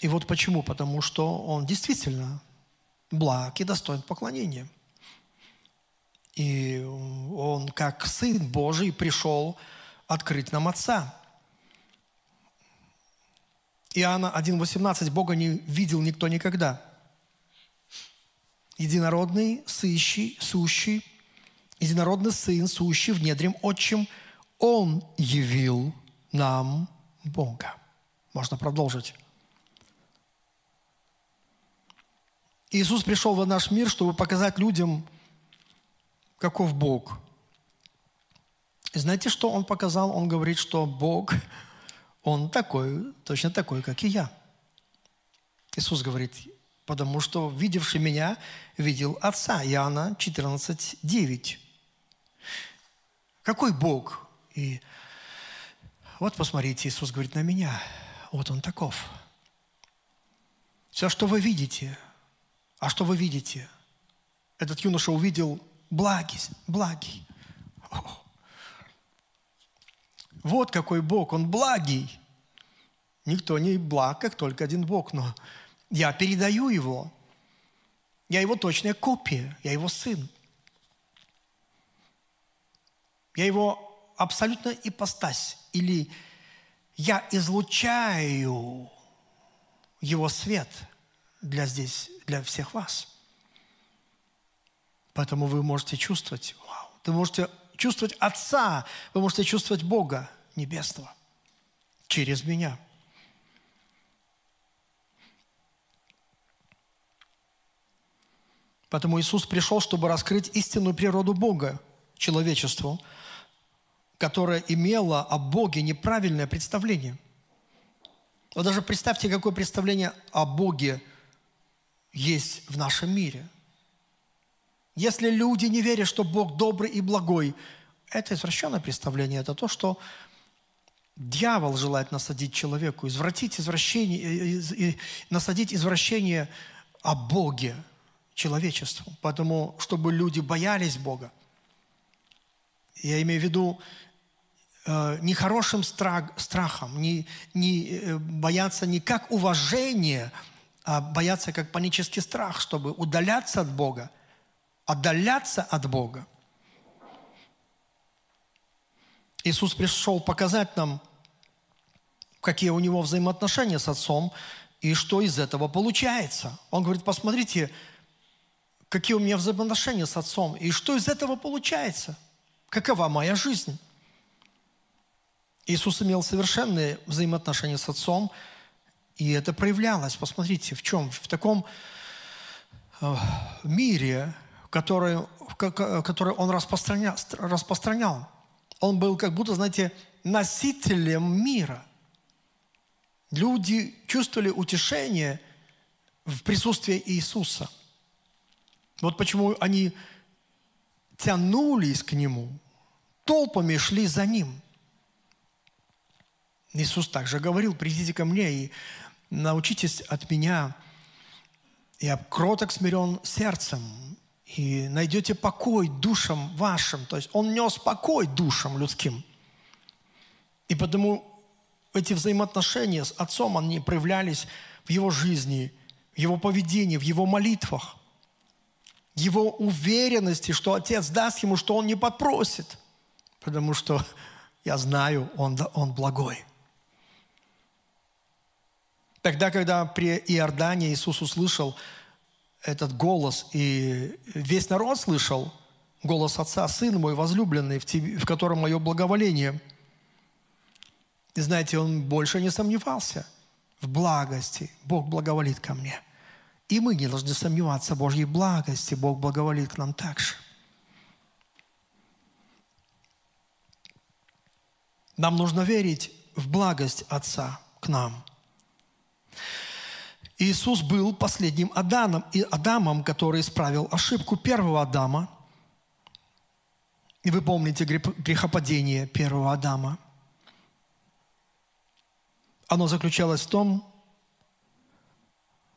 И вот почему? Потому что он действительно благ и достоин поклонения. И он, как Сын Божий, пришел открыть нам Отца. Иоанна 1,18 Бога не видел никто никогда. Единородный, сыщий, сущий, единородный Сын, сущий в недрем отчим, Он явил нам Бога. Можно продолжить. Иисус пришел в наш мир, чтобы показать людям, каков Бог. И знаете, что Он показал? Он говорит, что Бог он такой, точно такой, как и я. Иисус говорит, потому что видевший меня, видел Отца. Иоанна 14, 9. Какой Бог? И вот посмотрите, Иисус говорит на меня. Вот Он таков. Все, что вы видите, а что вы видите? Этот юноша увидел благость, благий. Вот какой Бог, Он благий. Никто не благ, как только один Бог, но я передаю Его. Я Его точная копия, я Его сын. Я Его абсолютно ипостась. Или я излучаю Его свет для здесь, для всех вас. Поэтому вы можете чувствовать, вау, вы можете чувствовать Отца, вы можете чувствовать Бога Небесного через меня. Поэтому Иисус пришел, чтобы раскрыть истинную природу Бога человечеству, которое имело о Боге неправильное представление. Вот даже представьте, какое представление о Боге есть в нашем мире – если люди не верят, что Бог добрый и благой, это извращенное представление, это то, что дьявол желает насадить человеку, извратить извращение, э, насадить извращение о Боге человечеству. Поэтому, чтобы люди боялись Бога. Я имею в виду э, не хорошим страх, страхом, не, не э, бояться не как уважение, а бояться как панический страх, чтобы удаляться от Бога – отдаляться от Бога. Иисус пришел показать нам, какие у него взаимоотношения с Отцом и что из этого получается. Он говорит, посмотрите, какие у меня взаимоотношения с Отцом и что из этого получается. Какова моя жизнь? Иисус имел совершенные взаимоотношения с Отцом, и это проявлялось. Посмотрите, в чем? В таком э, мире, который, который он распространял, распространял. Он был как будто, знаете, носителем мира. Люди чувствовали утешение в присутствии Иисуса. Вот почему они тянулись к Нему, толпами шли за Ним. Иисус также говорил, придите ко мне и научитесь от меня. Я кроток смирен сердцем, и найдете покой душам вашим. То есть он нес покой душам людским. И потому эти взаимоотношения с Отцом, они проявлялись в его жизни, в его поведении, в его молитвах, его уверенности, что Отец даст ему, что он не попросит, потому что я знаю, он, он благой. Тогда, когда при Иордане Иисус услышал, этот голос, и весь народ слышал голос Отца, Сын мой возлюбленный, в, тебе, в котором мое благоволение. И знаете, он больше не сомневался в благости. Бог благоволит ко мне. И мы не должны сомневаться в Божьей благости. Бог благоволит к нам также. Нам нужно верить в благость Отца к нам – Иисус был последним Адамом, и Адамом, который исправил ошибку первого Адама. И вы помните грехопадение первого Адама. Оно заключалось в том,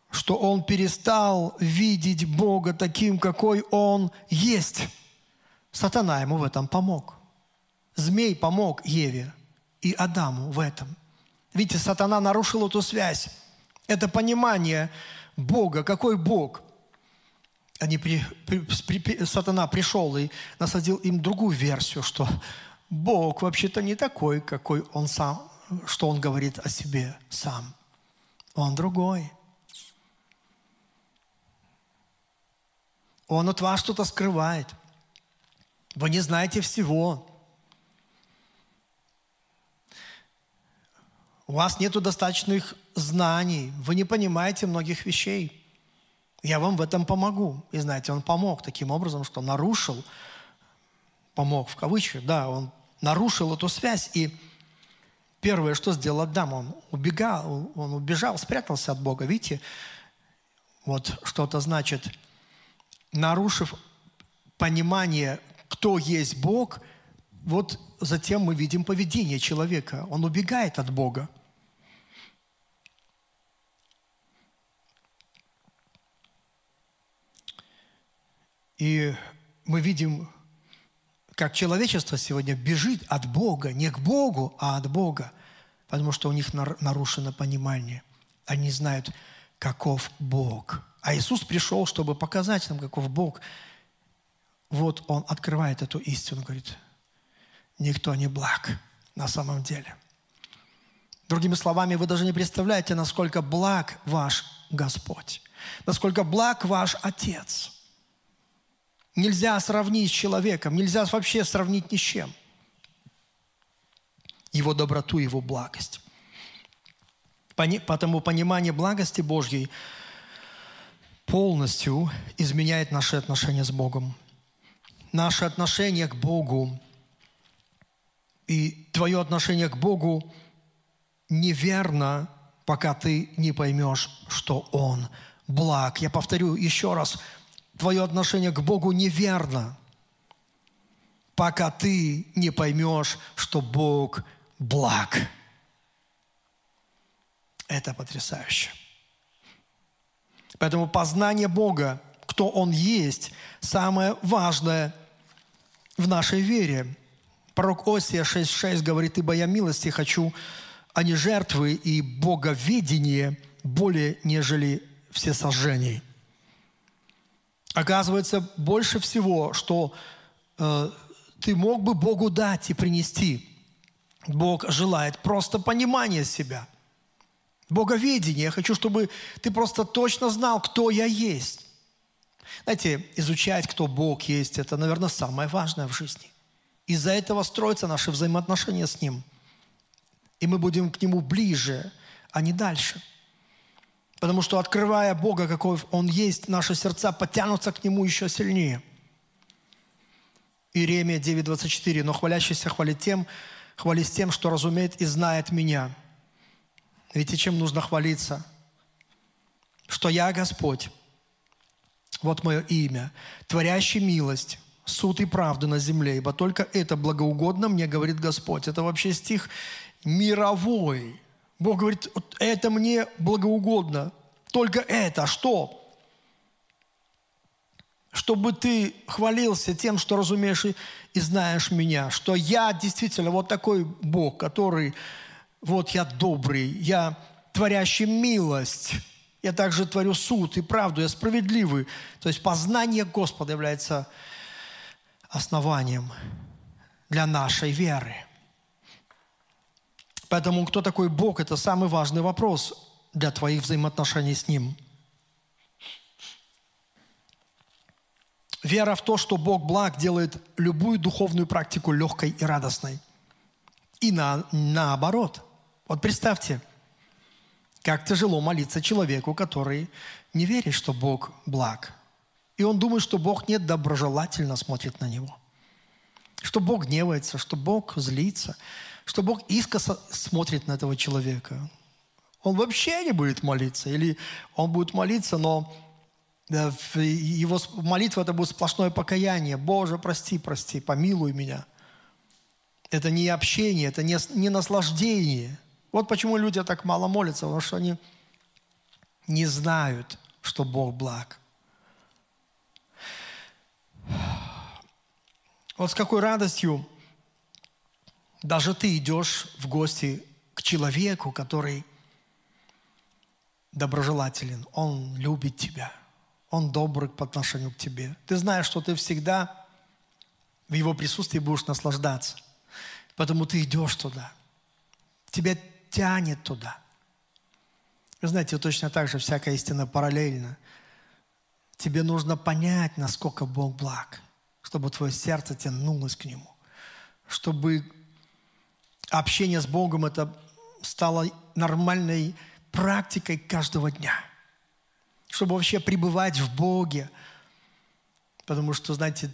что он перестал видеть Бога таким, какой он есть. Сатана ему в этом помог. Змей помог Еве и Адаму в этом. Видите, сатана нарушил эту связь. Это понимание Бога. Какой Бог? Они при, при, при, сатана пришел и насадил им другую версию, что Бог вообще-то не такой, какой Он сам, что Он говорит о себе сам. Он другой. Он от вас что-то скрывает. Вы не знаете всего. У вас нет достаточных знаний, вы не понимаете многих вещей. Я вам в этом помогу. И знаете, он помог таким образом, что нарушил, помог в кавычках, да, он нарушил эту связь. И первое, что сделал Адам, он убегал, он убежал, спрятался от Бога. Видите, вот что это значит, нарушив понимание, кто есть Бог, вот затем мы видим поведение человека. Он убегает от Бога. И мы видим, как человечество сегодня бежит от Бога, не к Богу, а от Бога, потому что у них нарушено понимание. Они знают, каков Бог. А Иисус пришел, чтобы показать нам, каков Бог. Вот Он открывает эту истину, говорит, никто не благ на самом деле. Другими словами, вы даже не представляете, насколько благ ваш Господь, насколько благ ваш Отец – нельзя сравнить с человеком, нельзя вообще сравнить ни с чем. Его доброту, его благость. Потому понимание благости Божьей полностью изменяет наши отношения с Богом. Наше отношение к Богу и твое отношение к Богу неверно, пока ты не поймешь, что Он благ. Я повторю еще раз, твое отношение к Богу неверно, пока ты не поймешь, что Бог благ. Это потрясающе. Поэтому познание Бога, кто Он есть, самое важное в нашей вере. Пророк Осия 6.6 говорит, «Ибо я милости хочу, а не жертвы и боговедение более, нежели все сожжений». Оказывается, больше всего, что э, ты мог бы Богу дать и принести, Бог желает просто понимания себя – Боговедение. Я хочу, чтобы ты просто точно знал, кто я есть. Знаете, изучать, кто Бог есть, это, наверное, самое важное в жизни. Из-за этого строятся наши взаимоотношения с Ним. И мы будем к Нему ближе, а не дальше. Потому что, открывая Бога, какой Он есть, наши сердца потянутся к Нему еще сильнее. Иеремия 9:24. «Но хвалящийся хвалит тем, хвались тем, что разумеет и знает Меня». Видите, чем нужно хвалиться? Что я Господь, вот мое имя, творящий милость, суд и правду на земле, ибо только это благоугодно мне, говорит Господь. Это вообще стих мировой. Бог говорит, это мне благоугодно. Только это. А что? Чтобы ты хвалился тем, что разумеешь и, и знаешь меня. Что я действительно вот такой Бог, который вот я добрый, я творящий милость, я также творю суд и правду, я справедливый. То есть познание Господа является основанием для нашей веры. Поэтому кто такой Бог, это самый важный вопрос для твоих взаимоотношений с Ним. Вера в то, что Бог благ, делает любую духовную практику легкой и радостной. И на, наоборот – вот представьте, как тяжело молиться человеку, который не верит, что Бог благ. И он думает, что Бог не доброжелательно смотрит на него. Что Бог гневается, что Бог злится, что Бог искоса смотрит на этого человека. Он вообще не будет молиться. Или он будет молиться, но его молитва это будет сплошное покаяние. Боже, прости, прости, помилуй меня. Это не общение, это не, не наслаждение – вот почему люди так мало молятся, потому что они не знают, что Бог благ. Вот с какой радостью даже ты идешь в гости к человеку, который доброжелателен, он любит тебя, он добрый по отношению к тебе. Ты знаешь, что ты всегда в его присутствии будешь наслаждаться. Поэтому ты идешь туда. Тебе тянет туда. Вы знаете, точно так же всякая истина параллельна. Тебе нужно понять, насколько Бог благ, чтобы твое сердце тянулось к Нему, чтобы общение с Богом это стало нормальной практикой каждого дня, чтобы вообще пребывать в Боге, потому что, знаете,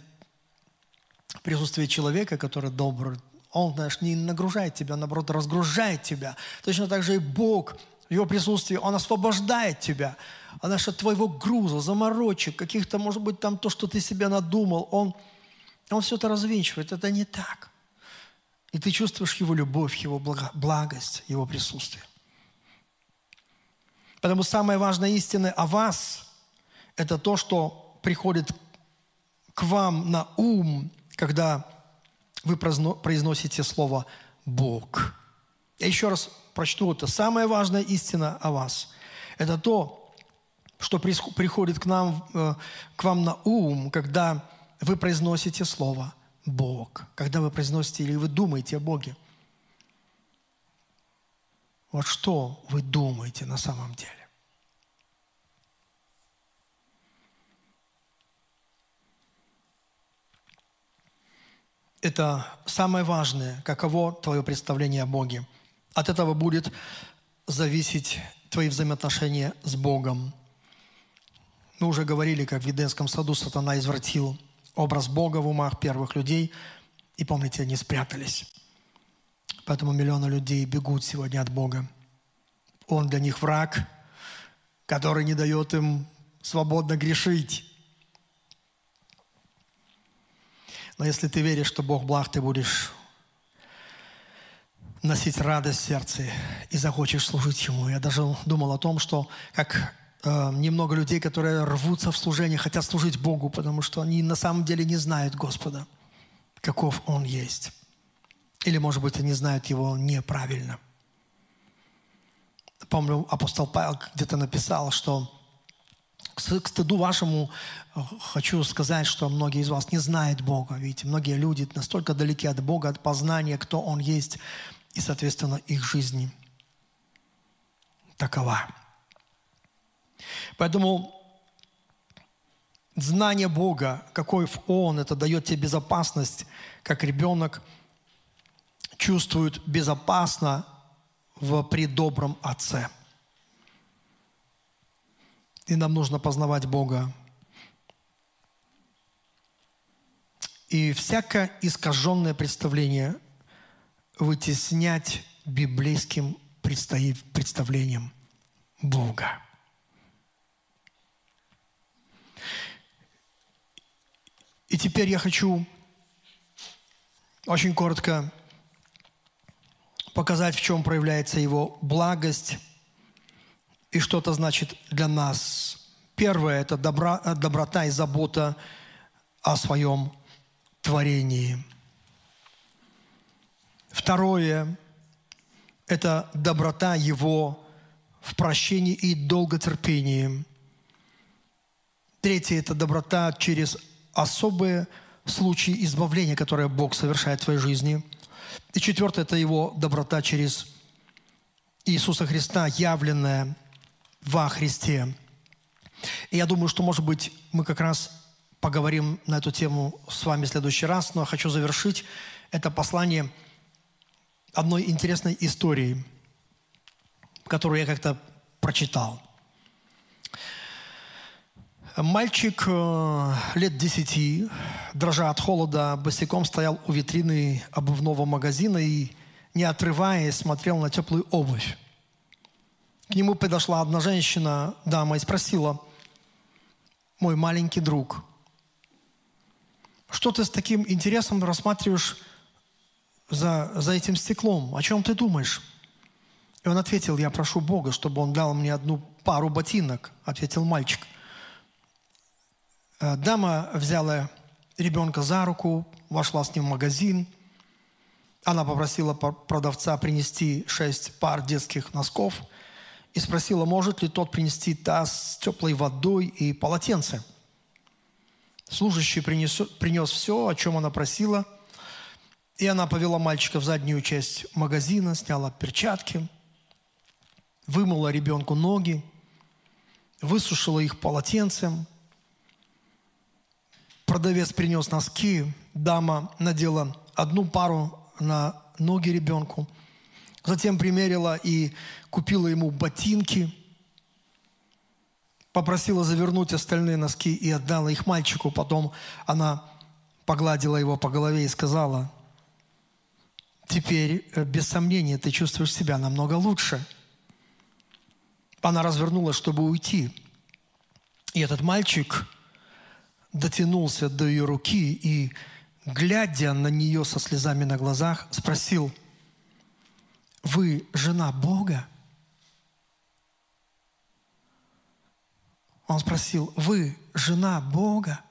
присутствие человека, который добр, он, знаешь, не нагружает тебя, наоборот, разгружает тебя. Точно так же и Бог в Его присутствии, Он освобождает тебя. А наш от твоего груза, заморочек, каких-то, может быть, там то, что ты себе надумал, Он, он все это развенчивает. Это не так. И ты чувствуешь Его любовь, Его благость, Его присутствие. Поэтому самая важная истина о вас – это то, что приходит к вам на ум, когда вы произносите слово «Бог». Я еще раз прочту это. Самая важная истина о вас – это то, что приходит к, нам, э, к вам на ум, когда вы произносите слово «Бог», когда вы произносите или вы думаете о Боге. Вот что вы думаете на самом деле? это самое важное, каково твое представление о Боге. От этого будет зависеть твои взаимоотношения с Богом. Мы уже говорили, как в Еденском саду сатана извратил образ Бога в умах первых людей. И помните, они спрятались. Поэтому миллионы людей бегут сегодня от Бога. Он для них враг, который не дает им свободно грешить. Но если ты веришь, что Бог благ, ты будешь носить радость в сердце и захочешь служить Ему. Я даже думал о том, что как немного людей, которые рвутся в служение, хотят служить Богу, потому что они на самом деле не знают Господа, каков Он есть. Или, может быть, они знают Его неправильно. Помню, апостол Павел где-то написал, что к стыду вашему э, хочу сказать, что многие из вас не знают Бога. Видите, многие люди настолько далеки от Бога, от познания, кто Он есть, и, соответственно, их жизни такова. Поэтому знание Бога, какой Он, это дает тебе безопасность, как ребенок чувствует безопасно в предобром Отце. И нам нужно познавать Бога. И всякое искаженное представление вытеснять библейским представлением Бога. И теперь я хочу очень коротко показать, в чем проявляется его благость и что это значит для нас. Первое – это добра, доброта и забота о своем творении. Второе – это доброта Его в прощении и долготерпении. Третье – это доброта через особые случаи избавления, которые Бог совершает в твоей жизни. И четвертое – это Его доброта через Иисуса Христа, явленная во Христе. И я думаю, что, может быть, мы как раз поговорим на эту тему с вами в следующий раз, но хочу завершить это послание одной интересной историей, которую я как-то прочитал. Мальчик э, лет десяти, дрожа от холода, босиком стоял у витрины обувного магазина и, не отрываясь, смотрел на теплую обувь. К нему подошла одна женщина, дама, и спросила, мой маленький друг, что ты с таким интересом рассматриваешь за, за этим стеклом? О чем ты думаешь? И он ответил, я прошу Бога, чтобы он дал мне одну пару ботинок, ответил мальчик. Э, дама взяла ребенка за руку, вошла с ним в магазин. Она попросила продавца принести шесть пар детских носков – и спросила, может ли тот принести таз с теплой водой и полотенце. Служащий принес, принес все, о чем она просила, и она повела мальчика в заднюю часть магазина, сняла перчатки, вымыла ребенку ноги, высушила их полотенцем. Продавец принес носки, дама надела одну пару на ноги ребенку – Затем примерила и купила ему ботинки, попросила завернуть остальные носки и отдала их мальчику. Потом она погладила его по голове и сказала, теперь, э, без сомнения, ты чувствуешь себя намного лучше. Она развернулась, чтобы уйти. И этот мальчик дотянулся до ее руки и, глядя на нее со слезами на глазах, спросил – вы жена Бога? Он спросил, вы жена Бога?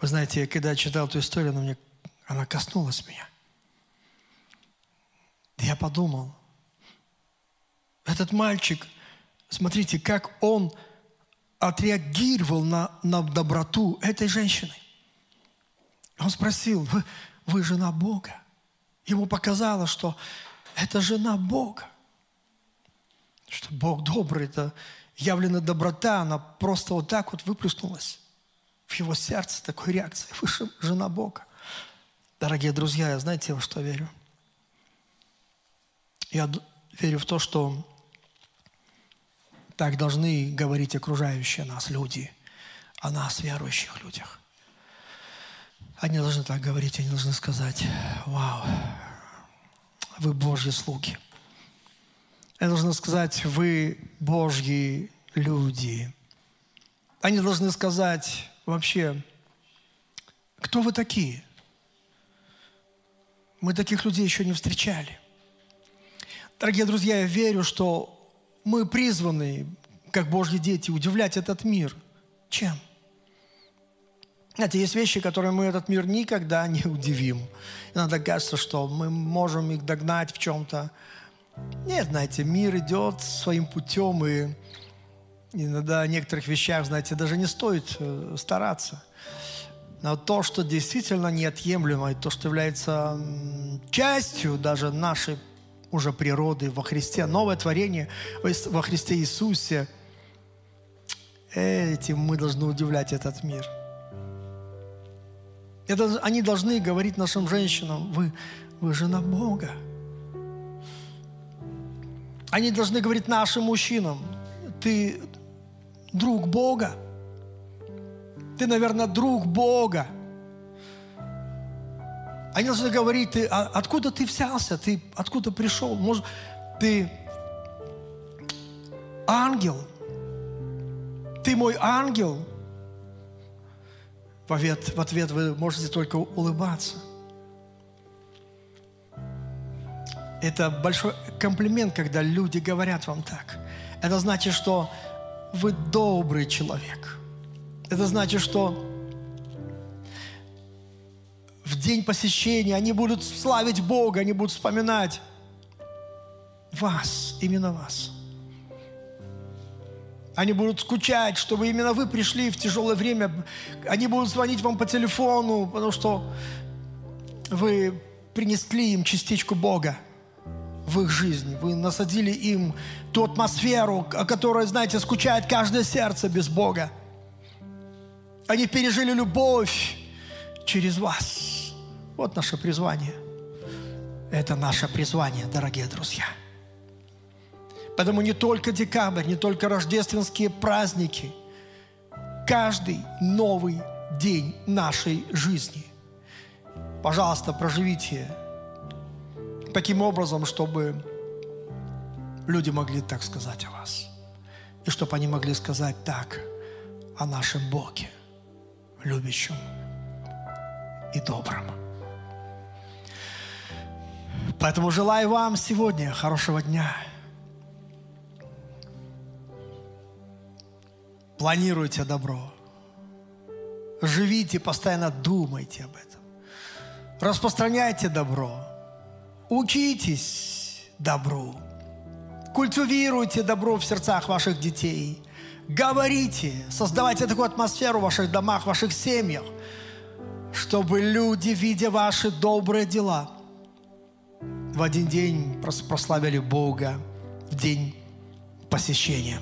Вы знаете, когда я читал эту историю, она, мне, она коснулась меня. Я подумал, этот мальчик, смотрите, как он отреагировал на, на доброту этой женщины. Он спросил, вы, вы жена Бога. Ему показалось, что это жена Бога. Что Бог добрый, это явленная доброта, она просто вот так вот выплеснулась в его сердце, такой реакции. Вы жена Бога. Дорогие друзья, я знаете, во что верю? Я верю в то, что Так должны говорить окружающие нас люди о нас, верующих людях. Они должны так говорить, они должны сказать, вау, вы Божьи слуги. Они должны сказать, вы Божьи люди. Они должны сказать вообще, кто вы такие? Мы таких людей еще не встречали. Дорогие друзья, я верю, что мы призваны, как Божьи дети, удивлять этот мир. Чем? Знаете, есть вещи, которые мы этот мир никогда не удивим. Иногда кажется, что мы можем их догнать в чем-то. Нет, знаете, мир идет своим путем, и иногда в некоторых вещах, знаете, даже не стоит э, стараться. Но то, что действительно неотъемлемо, и то, что является частью даже нашей уже природы во Христе, новое творение во Христе Иисусе, этим мы должны удивлять этот мир – это, они должны говорить нашим женщинам, вы, вы жена Бога. Они должны говорить нашим мужчинам, ты друг Бога. Ты, наверное, друг Бога. Они должны говорить, ты, а, откуда ты взялся, ты откуда пришел? Может, ты ангел? Ты мой ангел? В ответ, в ответ вы можете только улыбаться. Это большой комплимент, когда люди говорят вам так. Это значит, что вы добрый человек. Это значит, что в день посещения они будут славить Бога, они будут вспоминать вас, именно вас. Они будут скучать, чтобы именно вы пришли в тяжелое время. Они будут звонить вам по телефону, потому что вы принесли им частичку Бога в их жизни. Вы насадили им ту атмосферу, о которой, знаете, скучает каждое сердце без Бога. Они пережили любовь через вас. Вот наше призвание. Это наше призвание, дорогие друзья. Поэтому не только декабрь, не только рождественские праздники, каждый новый день нашей жизни. Пожалуйста, проживите таким образом, чтобы люди могли так сказать о вас. И чтобы они могли сказать так о нашем Боге, любящем и добром. Поэтому желаю вам сегодня хорошего дня – Планируйте добро. Живите, постоянно думайте об этом. Распространяйте добро. Учитесь добру. Культивируйте добро в сердцах ваших детей. Говорите, создавайте такую атмосферу в ваших домах, в ваших семьях, чтобы люди, видя ваши добрые дела, в один день прославили Бога, в день посещения.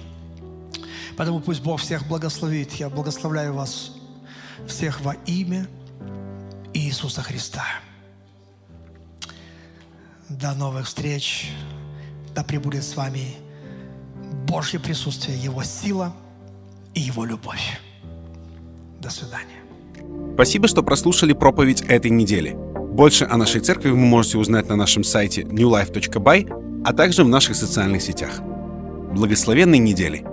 Поэтому пусть Бог всех благословит. Я благословляю вас всех во имя Иисуса Христа. До новых встреч. Да пребудет с вами Божье присутствие, Его сила и Его любовь. До свидания. Спасибо, что прослушали проповедь этой недели. Больше о нашей церкви вы можете узнать на нашем сайте newlife.by, а также в наших социальных сетях. Благословенной недели!